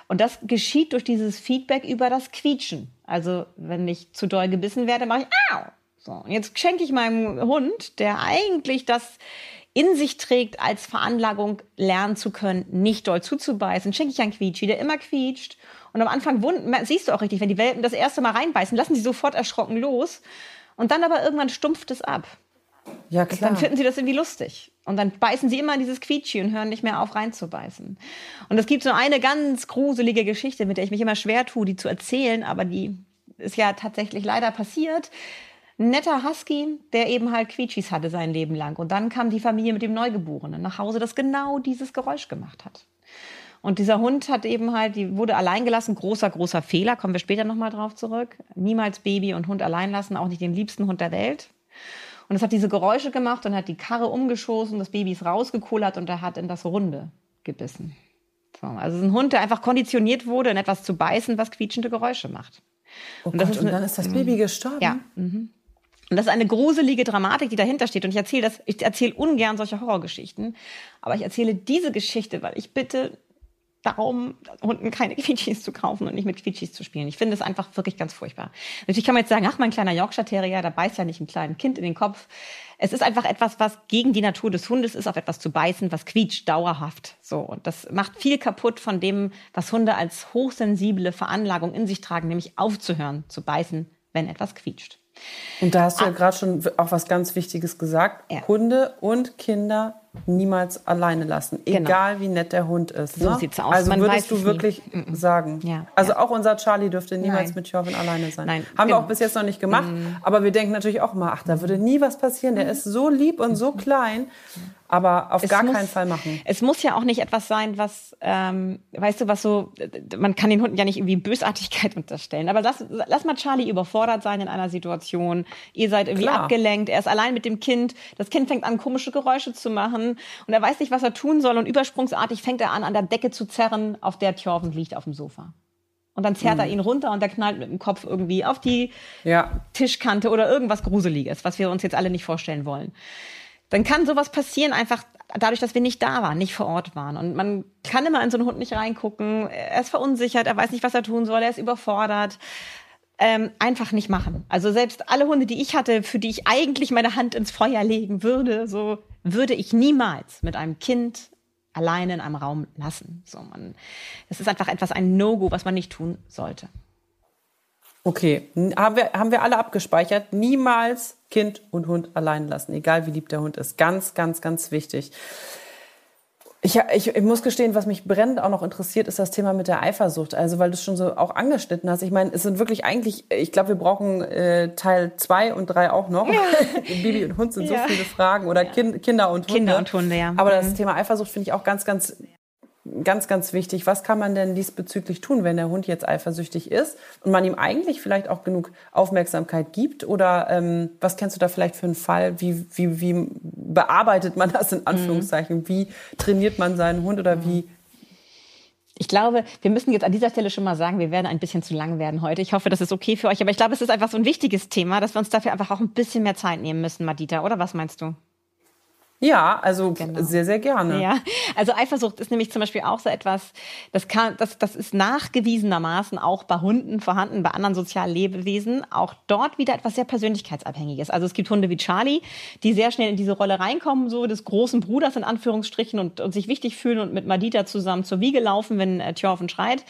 Und das geschieht durch dieses Feedback über das Quietschen. Also wenn ich zu doll gebissen werde, mache ich Au! So, und jetzt schenke ich meinem Hund, der eigentlich das in sich trägt, als Veranlagung lernen zu können, nicht doll zuzubeißen, schenke ich einen Quietschi, der immer quietscht. Und am Anfang siehst du auch richtig, wenn die Welpen das erste Mal reinbeißen, lassen sie sofort erschrocken los. Und dann aber irgendwann stumpft es ab. Ja, klar. Dann finden sie das irgendwie lustig. Und dann beißen sie immer in dieses Quietschi und hören nicht mehr auf reinzubeißen. Und es gibt so eine ganz gruselige Geschichte, mit der ich mich immer schwer tue, die zu erzählen, aber die ist ja tatsächlich leider passiert. Ein netter Husky, der eben halt Quietschis hatte sein Leben lang. Und dann kam die Familie mit dem Neugeborenen nach Hause, das genau dieses Geräusch gemacht hat. Und dieser Hund hat eben halt, die wurde allein gelassen, großer, großer Fehler, kommen wir später nochmal drauf zurück. Niemals Baby und Hund allein lassen, auch nicht den liebsten Hund der Welt. Und es hat diese Geräusche gemacht und hat die Karre umgeschossen, das Baby ist rausgekullert und er hat in das Runde gebissen. So, also es ist ein Hund, der einfach konditioniert wurde, in etwas zu beißen, was quietschende Geräusche macht. Oh und, Gott, und dann ist das Baby gestorben? Ja. Mhm. Und das ist eine gruselige Dramatik, die dahinter steht. Und ich erzähle das, ich erzähle ungern solche Horrorgeschichten, aber ich erzähle diese Geschichte, weil ich bitte darum, Hunden keine Quietschis zu kaufen und nicht mit Quietschis zu spielen. Ich finde es einfach wirklich ganz furchtbar. Natürlich kann man jetzt sagen, ach, mein kleiner Yorkshire Terrier, da beißt ja nicht ein kleines Kind in den Kopf. Es ist einfach etwas, was gegen die Natur des Hundes ist, auf etwas zu beißen, was quietscht dauerhaft. So. Und das macht viel kaputt von dem, was Hunde als hochsensible Veranlagung in sich tragen, nämlich aufzuhören zu beißen, wenn etwas quietscht. Und da hast du ja ah. gerade schon auch was ganz Wichtiges gesagt. Ja. Hunde und Kinder niemals alleine lassen, genau. egal wie nett der Hund ist. So ne? sieht's aus. Also Man würdest du wirklich nie. sagen. Ja. Also ja. auch unser Charlie dürfte niemals Nein. mit Jörgen alleine sein. Nein. Haben genau. wir auch bis jetzt noch nicht gemacht. Mhm. Aber wir denken natürlich auch immer, ach, da würde nie was passieren. Der ist so lieb und so klein aber auf es gar muss, keinen Fall machen. Es muss ja auch nicht etwas sein, was, ähm, weißt du, was so, man kann den Hunden ja nicht irgendwie Bösartigkeit unterstellen. Aber lass, lass mal Charlie überfordert sein in einer Situation. Ihr seid irgendwie Klar. abgelenkt, er ist allein mit dem Kind, das Kind fängt an, komische Geräusche zu machen und er weiß nicht, was er tun soll und übersprungsartig fängt er an, an der Decke zu zerren, auf der Thjorven liegt auf dem Sofa. Und dann zerrt er ihn runter und der knallt mit dem Kopf irgendwie auf die ja. Tischkante oder irgendwas Gruseliges, was wir uns jetzt alle nicht vorstellen wollen dann kann sowas passieren, einfach dadurch, dass wir nicht da waren, nicht vor Ort waren. Und man kann immer in so einen Hund nicht reingucken. Er ist verunsichert, er weiß nicht, was er tun soll, er ist überfordert. Ähm, einfach nicht machen. Also selbst alle Hunde, die ich hatte, für die ich eigentlich meine Hand ins Feuer legen würde, so würde ich niemals mit einem Kind alleine in einem Raum lassen. So man, es ist einfach etwas ein No-Go, was man nicht tun sollte. Okay, haben wir, haben wir alle abgespeichert. Niemals Kind und Hund allein lassen, egal wie lieb der Hund ist. Ganz, ganz, ganz wichtig. Ich, ich, ich muss gestehen, was mich brennend auch noch interessiert, ist das Thema mit der Eifersucht. Also, weil du es schon so auch angeschnitten hast. Ich meine, es sind wirklich eigentlich, ich glaube, wir brauchen äh, Teil zwei und drei auch noch. Ja. Baby und Hund sind ja. so viele Fragen oder ja. kind, Kinder und Hunde. Kinder und Hunde, ja. Aber das mhm. Thema Eifersucht finde ich auch ganz, ganz ganz, ganz wichtig. Was kann man denn diesbezüglich tun, wenn der Hund jetzt eifersüchtig ist und man ihm eigentlich vielleicht auch genug Aufmerksamkeit gibt? Oder ähm, was kennst du da vielleicht für einen Fall? Wie, wie, wie bearbeitet man das in Anführungszeichen? Mhm. Wie trainiert man seinen Hund oder wie ich glaube, wir müssen jetzt an dieser Stelle schon mal sagen, wir werden ein bisschen zu lang werden heute. Ich hoffe, das ist okay für euch. Aber ich glaube, es ist einfach so ein wichtiges Thema, dass wir uns dafür einfach auch ein bisschen mehr Zeit nehmen müssen, Madita. Oder was meinst du? Ja, also genau. sehr, sehr gerne. Ja, also Eifersucht ist nämlich zum Beispiel auch so etwas, das kann, das, das ist nachgewiesenermaßen auch bei Hunden vorhanden, bei anderen sozialen Lebewesen, auch dort wieder etwas sehr Persönlichkeitsabhängiges. Also es gibt Hunde wie Charlie, die sehr schnell in diese Rolle reinkommen, so des großen Bruders in Anführungsstrichen und, und sich wichtig fühlen und mit Madita zusammen zur Wiege laufen, wenn äh, Thjorven schreit.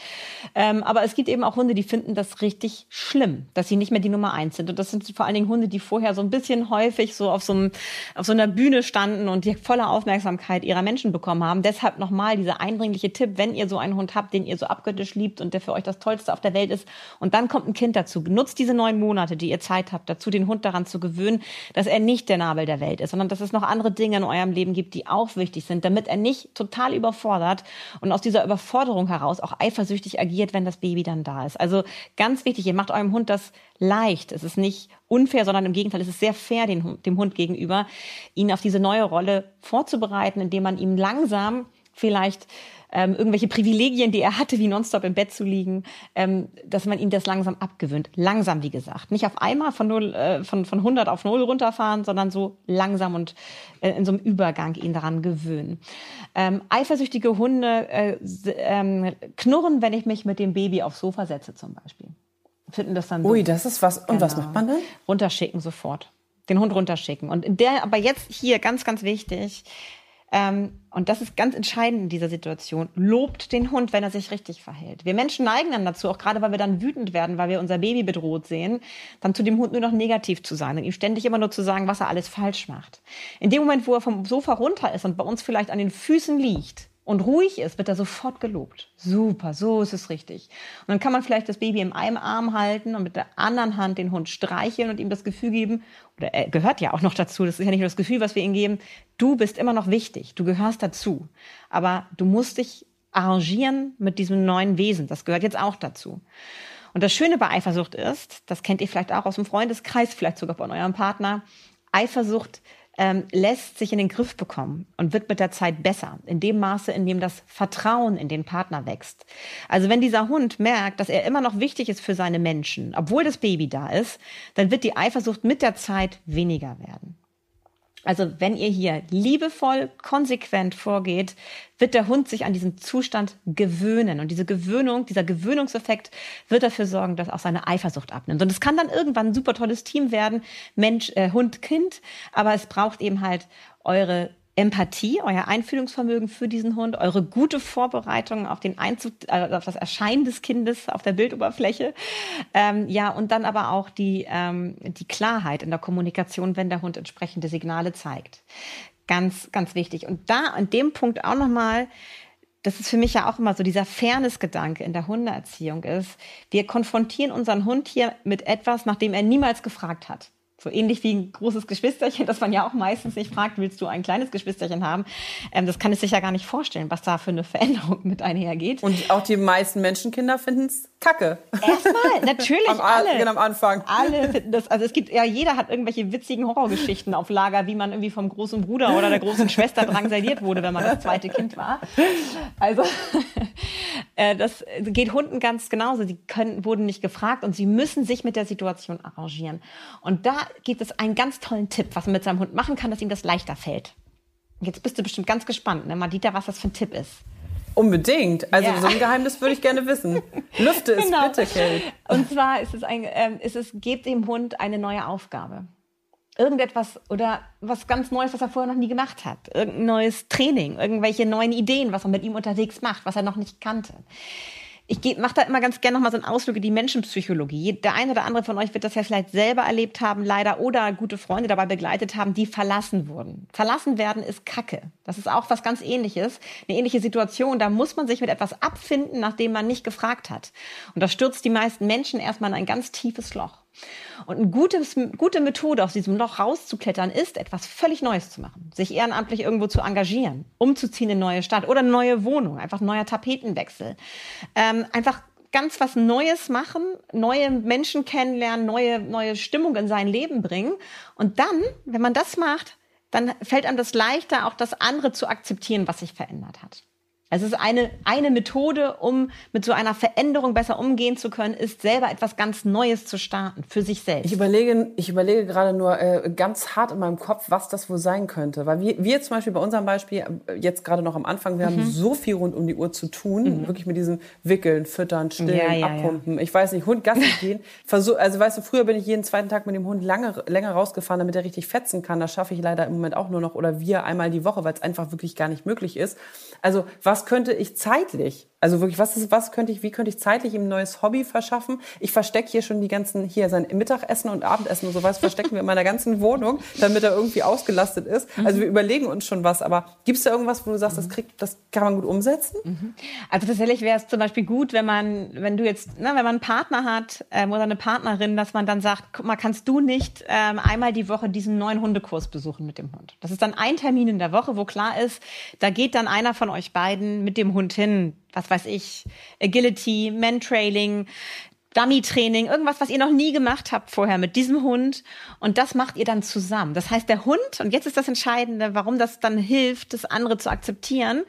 Ähm, aber es gibt eben auch Hunde, die finden das richtig schlimm, dass sie nicht mehr die Nummer eins sind. Und das sind vor allen Dingen Hunde, die vorher so ein bisschen häufig so auf so, einem, auf so einer Bühne standen Kunden und die volle Aufmerksamkeit ihrer Menschen bekommen haben. Deshalb nochmal dieser eindringliche Tipp, wenn ihr so einen Hund habt, den ihr so abgöttisch liebt und der für euch das Tollste auf der Welt ist und dann kommt ein Kind dazu, nutzt diese neun Monate, die ihr Zeit habt, dazu den Hund daran zu gewöhnen, dass er nicht der Nabel der Welt ist, sondern dass es noch andere Dinge in eurem Leben gibt, die auch wichtig sind, damit er nicht total überfordert und aus dieser Überforderung heraus auch eifersüchtig agiert, wenn das Baby dann da ist. Also ganz wichtig, ihr macht eurem Hund das leicht. Es ist nicht unfair, sondern im Gegenteil, es ist sehr fair dem, dem Hund gegenüber, ihn auf diese neue Rolle vorzubereiten, indem man ihm langsam vielleicht ähm, irgendwelche Privilegien, die er hatte, wie nonstop im Bett zu liegen, ähm, dass man ihm das langsam abgewöhnt. Langsam, wie gesagt. Nicht auf einmal von, 0, äh, von, von 100 auf 0 runterfahren, sondern so langsam und äh, in so einem Übergang ihn daran gewöhnen. Ähm, eifersüchtige Hunde äh, ähm, knurren, wenn ich mich mit dem Baby aufs Sofa setze zum Beispiel. Finden das dann Ui, das ist was. Und genau. was macht man dann? Runterschicken sofort. Den Hund runterschicken. Und der, aber jetzt hier ganz, ganz wichtig, ähm, und das ist ganz entscheidend in dieser Situation, lobt den Hund, wenn er sich richtig verhält. Wir Menschen neigen dann dazu, auch gerade weil wir dann wütend werden, weil wir unser Baby bedroht sehen, dann zu dem Hund nur noch negativ zu sein und ihm ständig immer nur zu sagen, was er alles falsch macht. In dem Moment, wo er vom Sofa runter ist und bei uns vielleicht an den Füßen liegt, und ruhig ist, wird er sofort gelobt. Super, so ist es richtig. Und dann kann man vielleicht das Baby im einen Arm halten und mit der anderen Hand den Hund streicheln und ihm das Gefühl geben, oder er gehört ja auch noch dazu, das ist ja nicht nur das Gefühl, was wir ihm geben, du bist immer noch wichtig, du gehörst dazu. Aber du musst dich arrangieren mit diesem neuen Wesen, das gehört jetzt auch dazu. Und das Schöne bei Eifersucht ist, das kennt ihr vielleicht auch aus dem Freundeskreis, vielleicht sogar von eurem Partner, Eifersucht ähm, lässt sich in den Griff bekommen und wird mit der Zeit besser, in dem Maße, in dem das Vertrauen in den Partner wächst. Also wenn dieser Hund merkt, dass er immer noch wichtig ist für seine Menschen, obwohl das Baby da ist, dann wird die Eifersucht mit der Zeit weniger werden. Also wenn ihr hier liebevoll, konsequent vorgeht, wird der Hund sich an diesen Zustand gewöhnen. Und diese Gewöhnung, dieser Gewöhnungseffekt wird dafür sorgen, dass auch seine Eifersucht abnimmt. Und es kann dann irgendwann ein super tolles Team werden, Mensch, äh, Hund, Kind. Aber es braucht eben halt eure Empathie, euer Einfühlungsvermögen für diesen Hund, eure gute Vorbereitung auf den Einzug, also auf das Erscheinen des Kindes auf der Bildoberfläche, ähm, ja und dann aber auch die ähm, die Klarheit in der Kommunikation, wenn der Hund entsprechende Signale zeigt. Ganz ganz wichtig. Und da an dem Punkt auch noch mal das ist für mich ja auch immer so dieser Fairness-Gedanke in der Hundeerziehung ist, wir konfrontieren unseren Hund hier mit etwas, nach dem er niemals gefragt hat. So ähnlich wie ein großes Geschwisterchen, das man ja auch meistens nicht fragt, willst du ein kleines Geschwisterchen haben? Ähm, das kann es sich ja gar nicht vorstellen, was da für eine Veränderung mit einhergeht. Und auch die meisten Menschenkinder finden es kacke. Erstmal, natürlich. am, alle. Genau, am Anfang. Alle finden das. Also es gibt, ja, jeder hat irgendwelche witzigen Horrorgeschichten auf Lager, wie man irgendwie vom großen Bruder oder der großen Schwester drangsaliert wurde, wenn man das zweite Kind war. Also, äh, das geht Hunden ganz genauso. Sie können, wurden nicht gefragt und sie müssen sich mit der Situation arrangieren. Und da gibt es einen ganz tollen Tipp, was man mit seinem Hund machen kann, dass ihm das leichter fällt. Jetzt bist du bestimmt ganz gespannt, ne, Madita, was das für ein Tipp ist. Unbedingt. Also Ja. so ein Geheimnis würde ich gerne wissen. Lüfte es Genau. bitte, Kate. Und zwar ist es ein, ähm, ist es, gebt dem Hund eine neue Aufgabe. Irgendetwas oder was ganz Neues, was er vorher noch nie gemacht hat. Irgendein neues Training, irgendwelche neuen Ideen, was er mit ihm unterwegs macht, was er noch nicht kannte. Ich mache da immer ganz gerne noch mal so einen Ausflug in die Menschenpsychologie. Der eine oder andere von euch wird das ja vielleicht selber erlebt haben, leider, oder gute Freunde dabei begleitet haben, die verlassen wurden. Verlassen werden ist Kacke. Das ist auch was ganz ähnliches. Eine ähnliche Situation. Da muss man sich mit etwas abfinden, nachdem man nicht gefragt hat. Und das stürzt die meisten Menschen erstmal in ein ganz tiefes Loch. Und eine gutes, gute Methode, aus diesem Loch rauszuklettern, ist, etwas völlig Neues zu machen. Sich ehrenamtlich irgendwo zu engagieren, umzuziehen in eine neue Stadt oder eine neue Wohnung, einfach ein neuer Tapetenwechsel. Ähm, einfach ganz was Neues machen, neue Menschen kennenlernen, neue, neue Stimmung in sein Leben bringen. Und dann, wenn man das macht, dann fällt einem das leichter, auch das andere zu akzeptieren, was sich verändert hat. Es ist eine, eine Methode, um mit so einer Veränderung besser umgehen zu können, ist selber etwas ganz Neues zu starten, für sich selbst. Ich überlege, ich überlege gerade nur äh, ganz hart in meinem Kopf, was das wohl sein könnte. Weil wir, wir zum Beispiel bei unserem Beispiel, äh, jetzt gerade noch am Anfang, wir Mhm. haben so viel rund um die Uhr zu tun. Wirklich mit diesem Wickeln, Füttern, Stillen, Ja, ja, ja. Abpumpen. Ich weiß nicht, Hund Gassi gehen. Versuch, also weißt du, früher bin ich jeden zweiten Tag mit dem Hund lange, länger rausgefahren, damit er richtig fetzen kann. Das schaffe ich leider im Moment auch nur noch oder wir einmal die Woche, weil es einfach wirklich gar nicht möglich ist. Also was könnte ich zeitlich Also wirklich, was ist, was könnte ich, wie könnte ich zeitlich ihm ein neues Hobby verschaffen? Ich verstecke hier schon die ganzen, hier sein Mittagessen und Abendessen und sowas verstecken wir in meiner ganzen Wohnung, damit er irgendwie ausgelastet ist. Also wir überlegen uns schon was, aber gibt es da irgendwas, wo du sagst, das kriegt, das kann man gut umsetzen? Also tatsächlich wäre es zum Beispiel gut, wenn man, wenn du jetzt, ne, wenn man einen Partner hat ähm, oder eine Partnerin, dass man dann sagt, guck mal, kannst du nicht ähm, einmal die Woche diesen neuen Hundekurs besuchen mit dem Hund? Das ist dann ein Termin in der Woche, wo klar ist, da geht dann einer von euch beiden mit dem Hund hin was weiß ich, Agility, Mantrailing, Dummy-Training, irgendwas, was ihr noch nie gemacht habt vorher mit diesem Hund. Und das macht ihr dann zusammen. Das heißt, der Hund, und jetzt ist das Entscheidende, warum das dann hilft, das andere zu akzeptieren.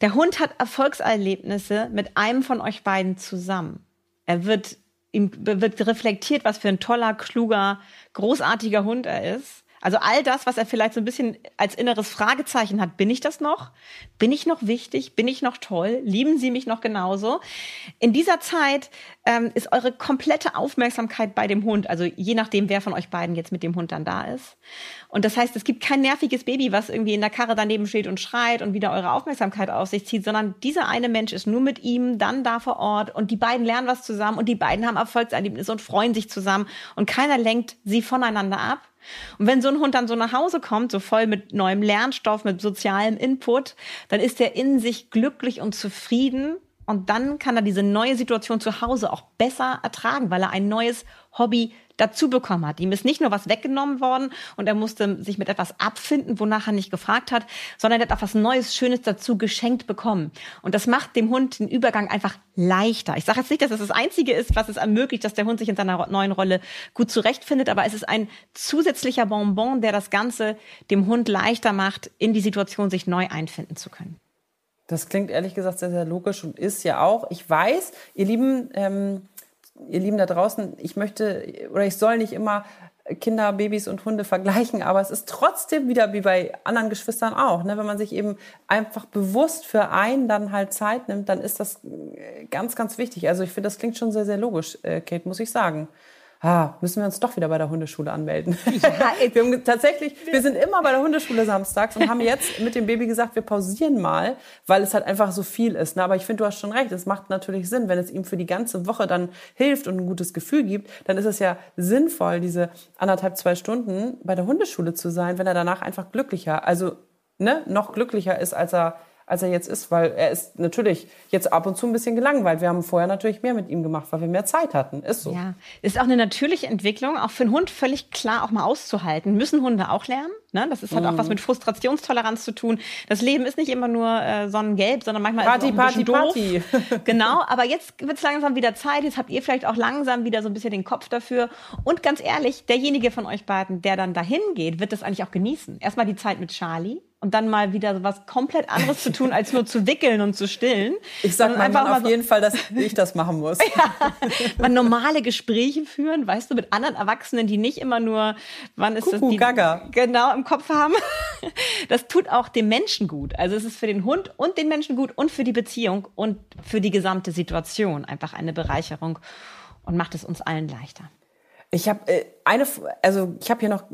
Der Hund hat Erfolgserlebnisse mit einem von euch beiden zusammen. Er wird, ihm wird reflektiert, was für ein toller, kluger, großartiger Hund er ist. Also all das, was er vielleicht so ein bisschen als inneres Fragezeichen hat, bin ich das noch? Bin ich noch wichtig? Bin ich noch toll? Lieben Sie mich noch genauso? In dieser Zeit ähm, ist eure komplette Aufmerksamkeit bei dem Hund, also je nachdem, wer von euch beiden jetzt mit dem Hund dann da ist. Und das heißt, es gibt kein nerviges Baby, was irgendwie in der Karre daneben steht und schreit und wieder eure Aufmerksamkeit auf sich zieht, sondern dieser eine Mensch ist nur mit ihm dann da vor Ort und die beiden lernen was zusammen und die beiden haben Erfolgserlebnisse und freuen sich zusammen und keiner lenkt sie voneinander ab und wenn so ein Hund dann so nach Hause kommt, so voll mit neuem Lernstoff, mit sozialem Input, dann ist er in sich glücklich und zufrieden. Und dann kann er diese neue Situation zu Hause auch besser ertragen, weil er ein neues Hobby dazu bekommen hat. Ihm ist nicht nur was weggenommen worden und er musste sich mit etwas abfinden, wonach er nicht gefragt hat, sondern er hat auch was Neues, Schönes dazu geschenkt bekommen. Und das macht dem Hund den Übergang einfach leichter. Ich sage jetzt nicht, dass es das Einzige ist, was es ermöglicht, dass der Hund sich in seiner neuen Rolle gut zurechtfindet, aber es ist ein zusätzlicher Bonbon, der das Ganze dem Hund leichter macht, in die Situation sich neu einfinden zu können. Das klingt ehrlich gesagt sehr, sehr logisch und ist ja auch. Ich weiß, ihr Lieben, ähm, ihr Lieben da draußen, ich möchte oder ich soll nicht immer Kinder, Babys und Hunde vergleichen, aber es ist trotzdem wieder wie bei anderen Geschwistern auch. Ne? Wenn man sich eben einfach bewusst für einen dann halt Zeit nimmt, dann ist das ganz, ganz wichtig. Also ich finde, das klingt schon sehr, sehr logisch, äh, Kate, muss ich sagen ah, müssen wir uns doch wieder bei der Hundeschule anmelden. Ja, wir haben tatsächlich, wir sind immer bei der Hundeschule samstags und haben jetzt mit dem Baby gesagt, wir pausieren mal, weil es halt einfach so viel ist. Ne? Aber ich finde, du hast schon recht, es macht natürlich Sinn, wenn es ihm für die ganze Woche dann hilft und ein gutes Gefühl gibt, dann ist es ja sinnvoll, diese anderthalb, zwei Stunden bei der Hundeschule zu sein, wenn er danach einfach glücklicher, also ne, noch glücklicher ist, als er als er jetzt ist, weil er ist natürlich jetzt ab und zu ein bisschen gelangweilt. Wir haben vorher natürlich mehr mit ihm gemacht, weil wir mehr Zeit hatten. Ist so. Ja, ist auch eine natürliche Entwicklung, auch für einen Hund völlig klar auch mal auszuhalten. Müssen Hunde auch lernen? Ne? Das ist halt mhm. auch was mhm. mit Frustrationstoleranz zu tun. Das Leben ist nicht immer nur äh, sonnengelb, sondern manchmal Party, ist es auch ein Party, Party. doof. genau, aber jetzt wird es langsam wieder Zeit. Jetzt habt ihr vielleicht auch langsam wieder so ein bisschen den Kopf dafür. Und ganz ehrlich, derjenige von euch beiden, der dann dahin geht, wird das eigentlich auch genießen. Erstmal die Zeit mit Charlie und dann mal wieder was komplett anderes zu tun, als nur zu wickeln und zu stillen. Ich sag mal einfach auf so jeden Fall, dass ich das machen muss. ja, man normale Gespräche führen, weißt du, mit anderen Erwachsenen, die nicht immer nur, wann ist Kuckuck, das? Die, Gaga. Genau, im Kopf haben. Das tut auch dem Menschen gut. Also es ist für den Hund und den Menschen gut und für die Beziehung und für die gesamte Situation einfach eine Bereicherung und macht es uns allen leichter. Ich habe äh, eine, also ich habe hier noch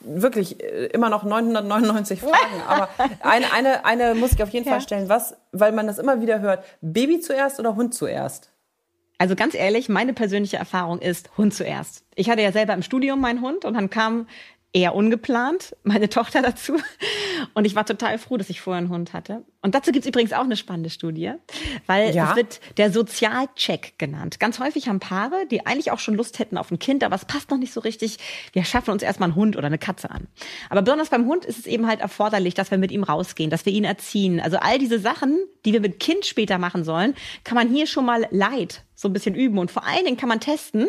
wirklich äh, immer noch 999 Fragen, aber eine, eine, eine muss ich auf jeden ja. Fall stellen. Was, weil man das immer wieder hört, Baby zuerst oder Hund zuerst? Also ganz ehrlich, meine persönliche Erfahrung ist Hund zuerst. Ich hatte ja selber im Studium meinen Hund und dann kam eher ungeplant, meine Tochter dazu. Und ich war total froh, dass ich vorher einen Hund hatte. Und dazu gibt's übrigens auch eine spannende Studie, weil ja. es wird der Sozialcheck genannt. Ganz häufig haben Paare, die eigentlich auch schon Lust hätten auf ein Kind, aber es passt noch nicht so richtig. Wir schaffen uns erstmal einen Hund oder eine Katze an. Aber besonders beim Hund ist es eben halt erforderlich, dass wir mit ihm rausgehen, dass wir ihn erziehen. Also all diese Sachen, die wir mit Kind später machen sollen, kann man hier schon mal leid so ein bisschen üben. Und vor allen Dingen kann man testen,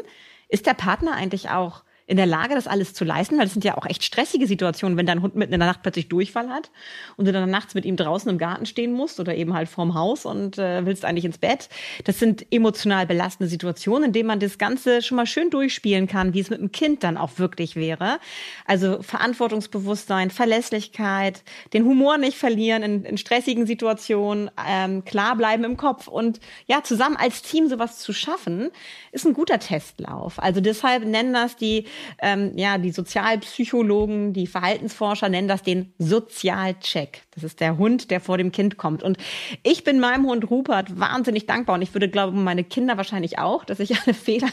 ist der Partner eigentlich auch in der Lage, das alles zu leisten, weil es sind ja auch echt stressige Situationen, wenn dein Hund mitten in der Nacht plötzlich Durchfall hat und du dann nachts mit ihm draußen im Garten stehen musst oder eben halt vorm Haus und äh, willst eigentlich ins Bett. Das sind emotional belastende Situationen, in denen man das Ganze schon mal schön durchspielen kann, wie es mit dem Kind dann auch wirklich wäre. Also Verantwortungsbewusstsein, Verlässlichkeit, den Humor nicht verlieren in, in stressigen Situationen, ähm, klar bleiben im Kopf und ja, zusammen als Team sowas zu schaffen, ist ein guter Testlauf. Also deshalb nennen das die ähm, ja, die Sozialpsychologen, die Verhaltensforscher nennen das den Sozialcheck. Das ist der Hund, der vor dem Kind kommt. Und ich bin meinem Hund Rupert wahnsinnig dankbar und ich würde glauben, meine Kinder wahrscheinlich auch, dass ich alle Fehler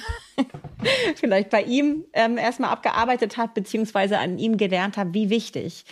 vielleicht bei ihm ähm, erstmal abgearbeitet habe, beziehungsweise an ihm gelernt habe, wie wichtig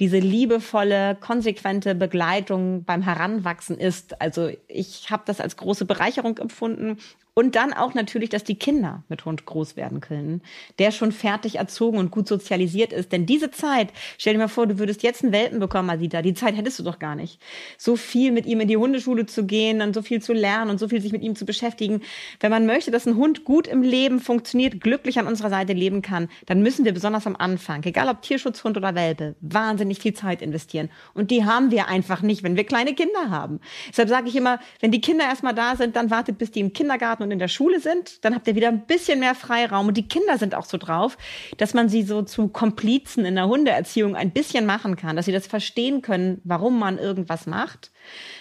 diese liebevolle, konsequente Begleitung beim Heranwachsen ist. Also ich habe das als große Bereicherung empfunden und dann auch natürlich, dass die Kinder mit Hund groß werden können, der schon fertig erzogen und gut sozialisiert ist. Denn diese Zeit, stell dir mal vor, du würdest jetzt einen Welpen bekommen, Adita, die Zeit hättest du doch gar nicht. So viel mit ihm in die Hundeschule zu gehen, dann so viel zu lernen und so viel sich mit ihm zu beschäftigen. Wenn man möchte, dass ein Hund gut im Leben funktioniert, glücklich an unserer Seite leben kann, dann müssen wir besonders am Anfang, egal ob Tierschutzhund oder Welpe, wahnsinnig viel Zeit investieren. Und die haben wir einfach nicht, wenn wir kleine Kinder haben. Deshalb sage ich immer, wenn die Kinder erstmal da sind, dann wartet, bis die im Kindergarten und in der Schule sind, dann habt ihr wieder ein bisschen mehr Freiraum. Und die Kinder sind auch so drauf, dass man sie so zu Komplizen in der Hundeerziehung ein bisschen machen kann, dass sie das verstehen können, warum man irgendwas macht.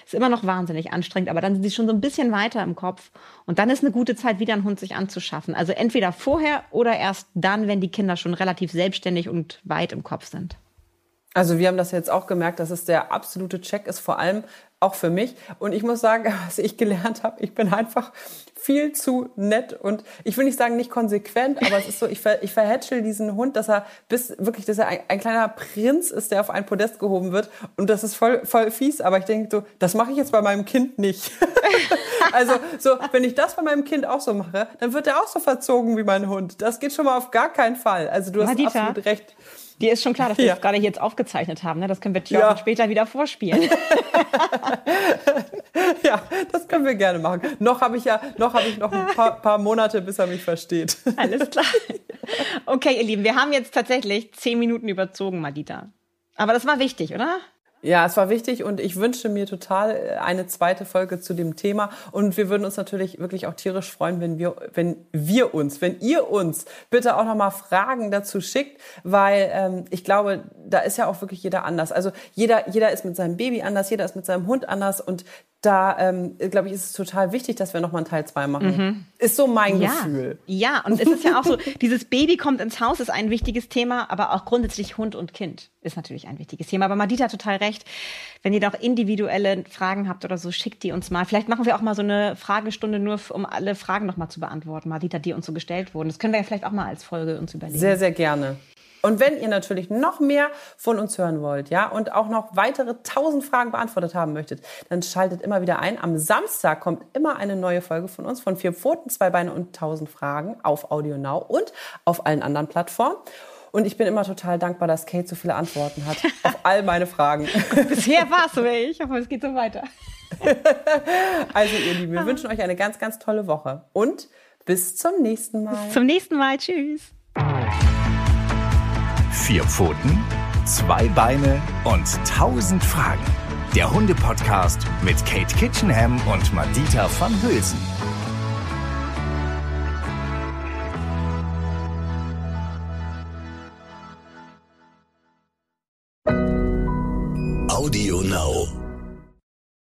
Ist immer noch wahnsinnig anstrengend, aber dann sind sie schon so ein bisschen weiter im Kopf. Und dann ist eine gute Zeit, wieder einen Hund sich anzuschaffen. Also entweder vorher oder erst dann, wenn die Kinder schon relativ selbstständig und weit im Kopf sind. Also wir haben das jetzt auch gemerkt, dass es der absolute Check ist, vor allem auch für mich. Und ich muss sagen, was ich gelernt habe, ich bin einfach viel zu nett und ich will nicht sagen nicht konsequent, aber es ist so, ich, ver, ich verhätschel diesen Hund, dass er bis wirklich, dass er ein, ein, kleiner Prinz ist, der auf ein Podest gehoben wird und das ist voll, voll fies, aber ich denke so, das mache ich jetzt bei meinem Kind nicht. also so, wenn ich das bei meinem Kind auch so mache, dann wird er auch so verzogen wie mein Hund. Das geht schon mal auf gar keinen Fall. Also du hast Madita. absolut recht. Dir ist schon klar, dass wir ja. das gerade jetzt aufgezeichnet haben. Ne? Das können wir Tjörn ja. später wieder vorspielen. ja, das können wir gerne machen. Noch habe ich ja, noch habe ich noch ein paar, paar, Monate, bis er mich versteht. Alles klar. Okay, ihr Lieben, wir haben jetzt tatsächlich zehn Minuten überzogen, Madita. Aber das war wichtig, oder? Ja, es war wichtig und ich wünsche mir total äh, eine zweite Folge zu dem Thema. Und wir würden uns natürlich wirklich auch tierisch freuen, wenn wir, wenn wir uns, wenn ihr uns bitte auch nochmal Fragen dazu schickt, weil ähm, ich glaube, da ist ja auch wirklich jeder anders. Also jeder, jeder ist mit seinem Baby anders, jeder ist mit seinem Hund anders und da, ähm, glaube ich, ist es total wichtig, dass wir nochmal einen Teil 2 machen. Mhm. Ist so mein ja. Gefühl. Ja, und es ist ja auch so, dieses Baby kommt ins Haus ist ein wichtiges Thema, aber auch grundsätzlich Hund und Kind ist natürlich ein wichtiges Thema. Aber Madita hat total recht. Wenn ihr auch individuelle Fragen habt oder so, schickt die uns mal. Vielleicht machen wir auch mal so eine Fragestunde nur, um alle Fragen nochmal zu beantworten, Madita, die uns so gestellt wurden. Das können wir ja vielleicht auch mal als Folge uns überlegen. Sehr, sehr gerne. Und wenn ihr natürlich noch mehr von uns hören wollt, ja, und auch noch weitere tausend Fragen beantwortet haben möchtet, dann schaltet immer wieder ein. Am Samstag kommt immer eine neue Folge von uns von vier Pfoten, zwei Beine und tausend Fragen auf Audio Now und auf allen anderen Plattformen. Und ich bin immer total dankbar, dass Kate so viele Antworten hat auf all meine Fragen. Bisher war es so, ich hoffe, es geht so weiter. also ihr Lieben, wir wünschen euch eine ganz, ganz tolle Woche und bis zum nächsten Mal. Bis zum nächsten Mal. Tschüss. Vier Pfoten, zwei Beine und tausend Fragen. Der Hunde-Podcast mit Kate Kitchenham und Madita van Hülsen. Audio Now.